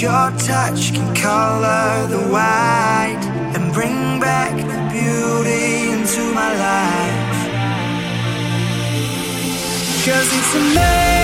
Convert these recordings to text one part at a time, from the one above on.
Your touch can color the white and bring back the beauty into my life. Cause it's a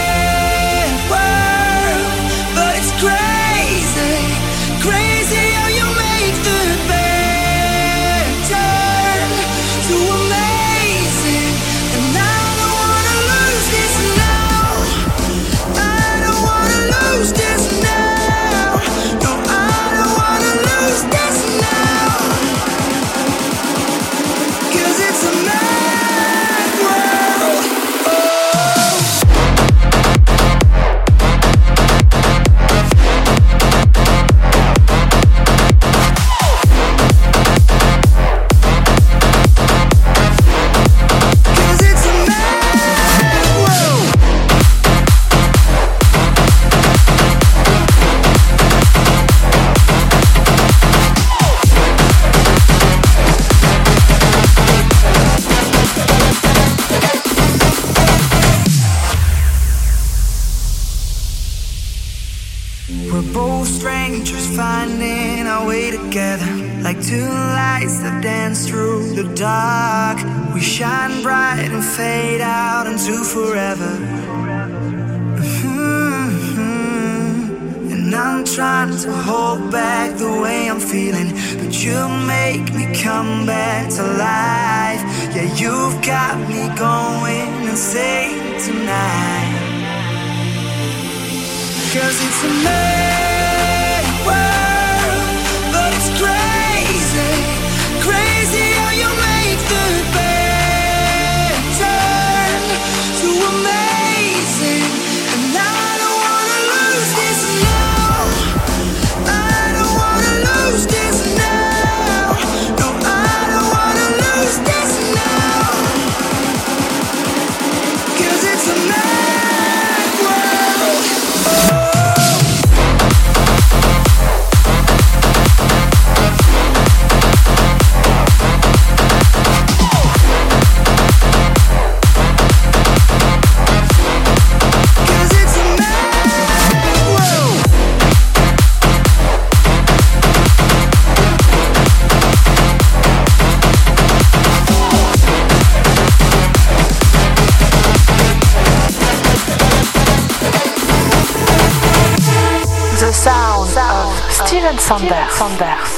We're both strangers finding our way together. Like two lights that dance through the dark. We shine bright and fade out into forever. Mhm. And I'm trying to hold back the way I'm feeling. But you make me come back to life. Yeah, you've got me going insane tonight. Cause it's a mad world, but it's crazy, crazy Sanders. Sanders.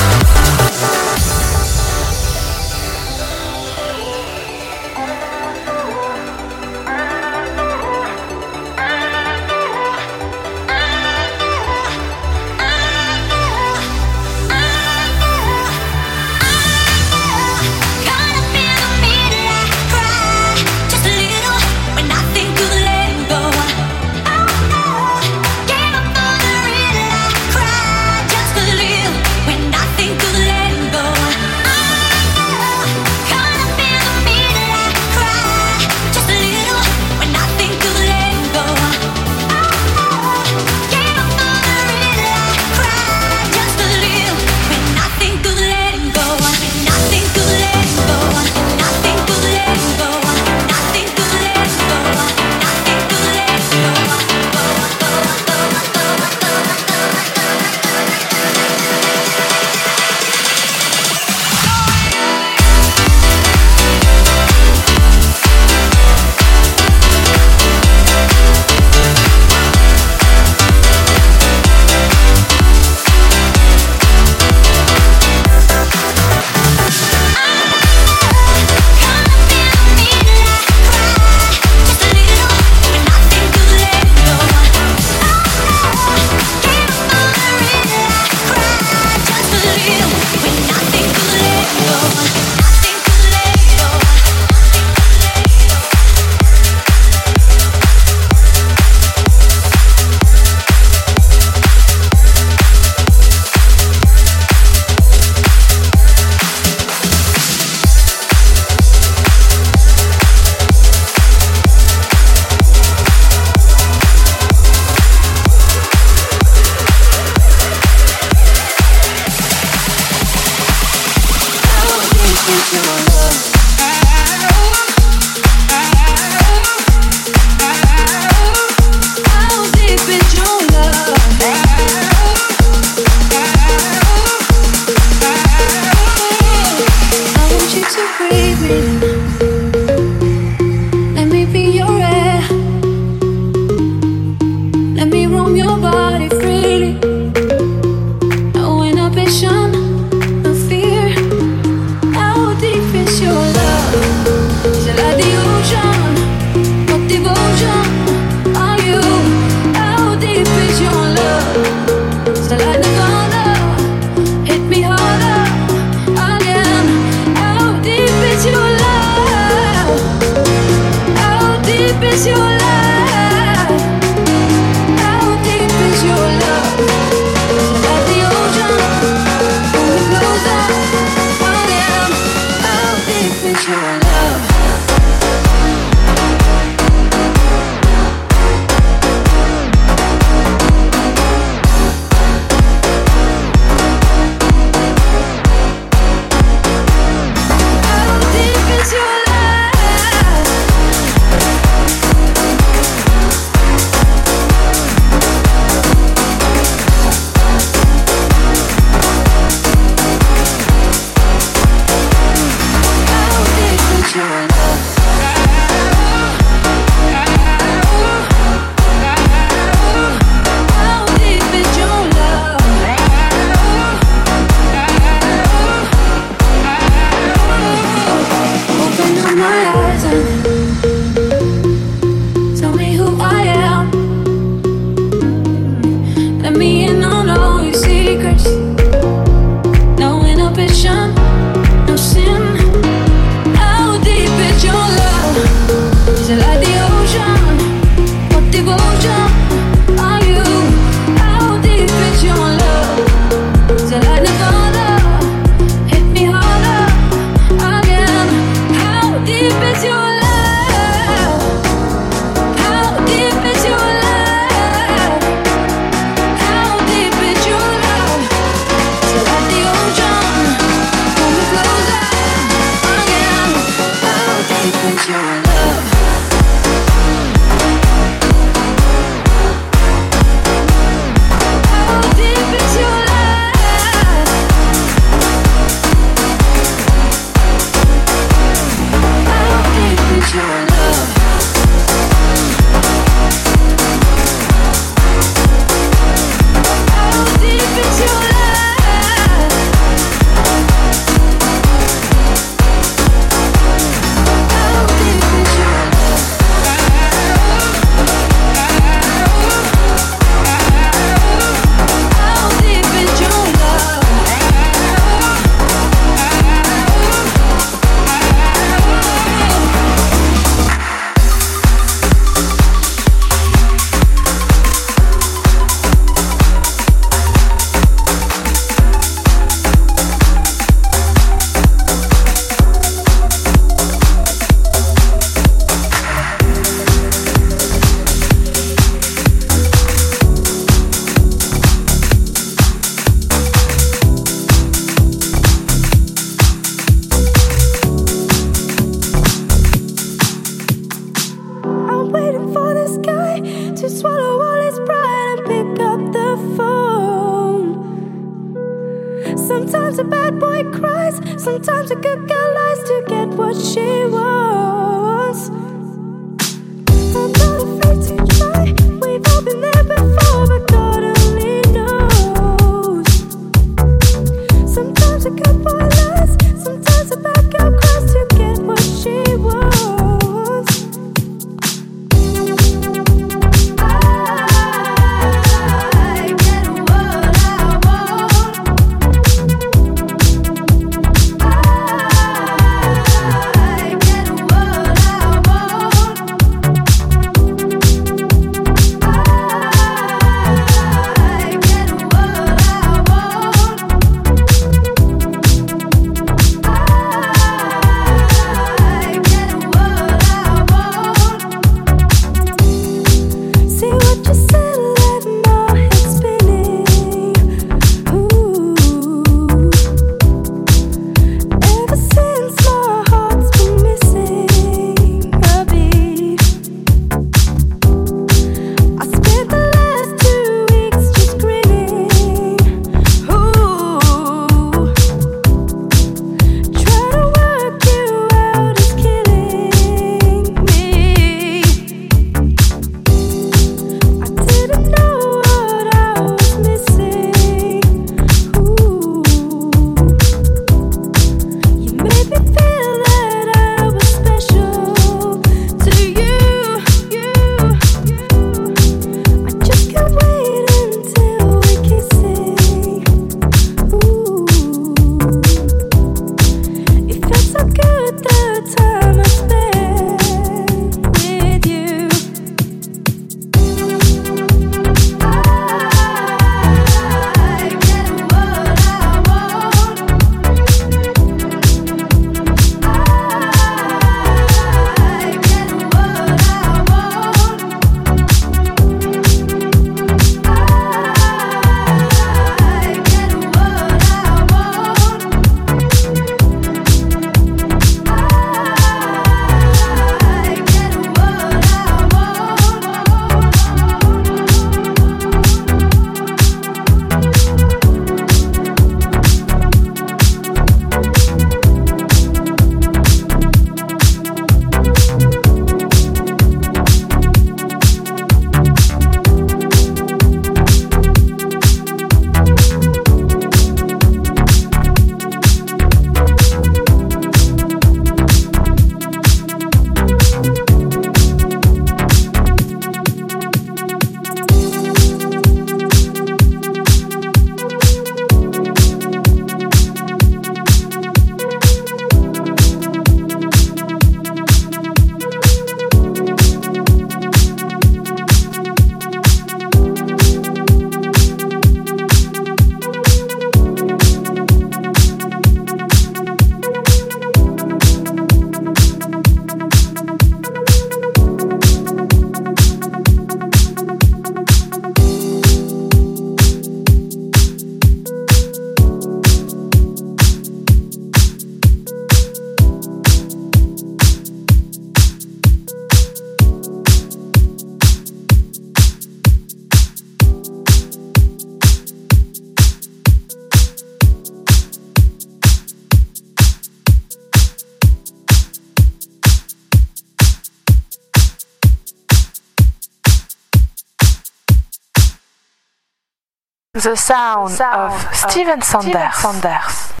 the sound, of, of Steven Sanders. Steven Sanders.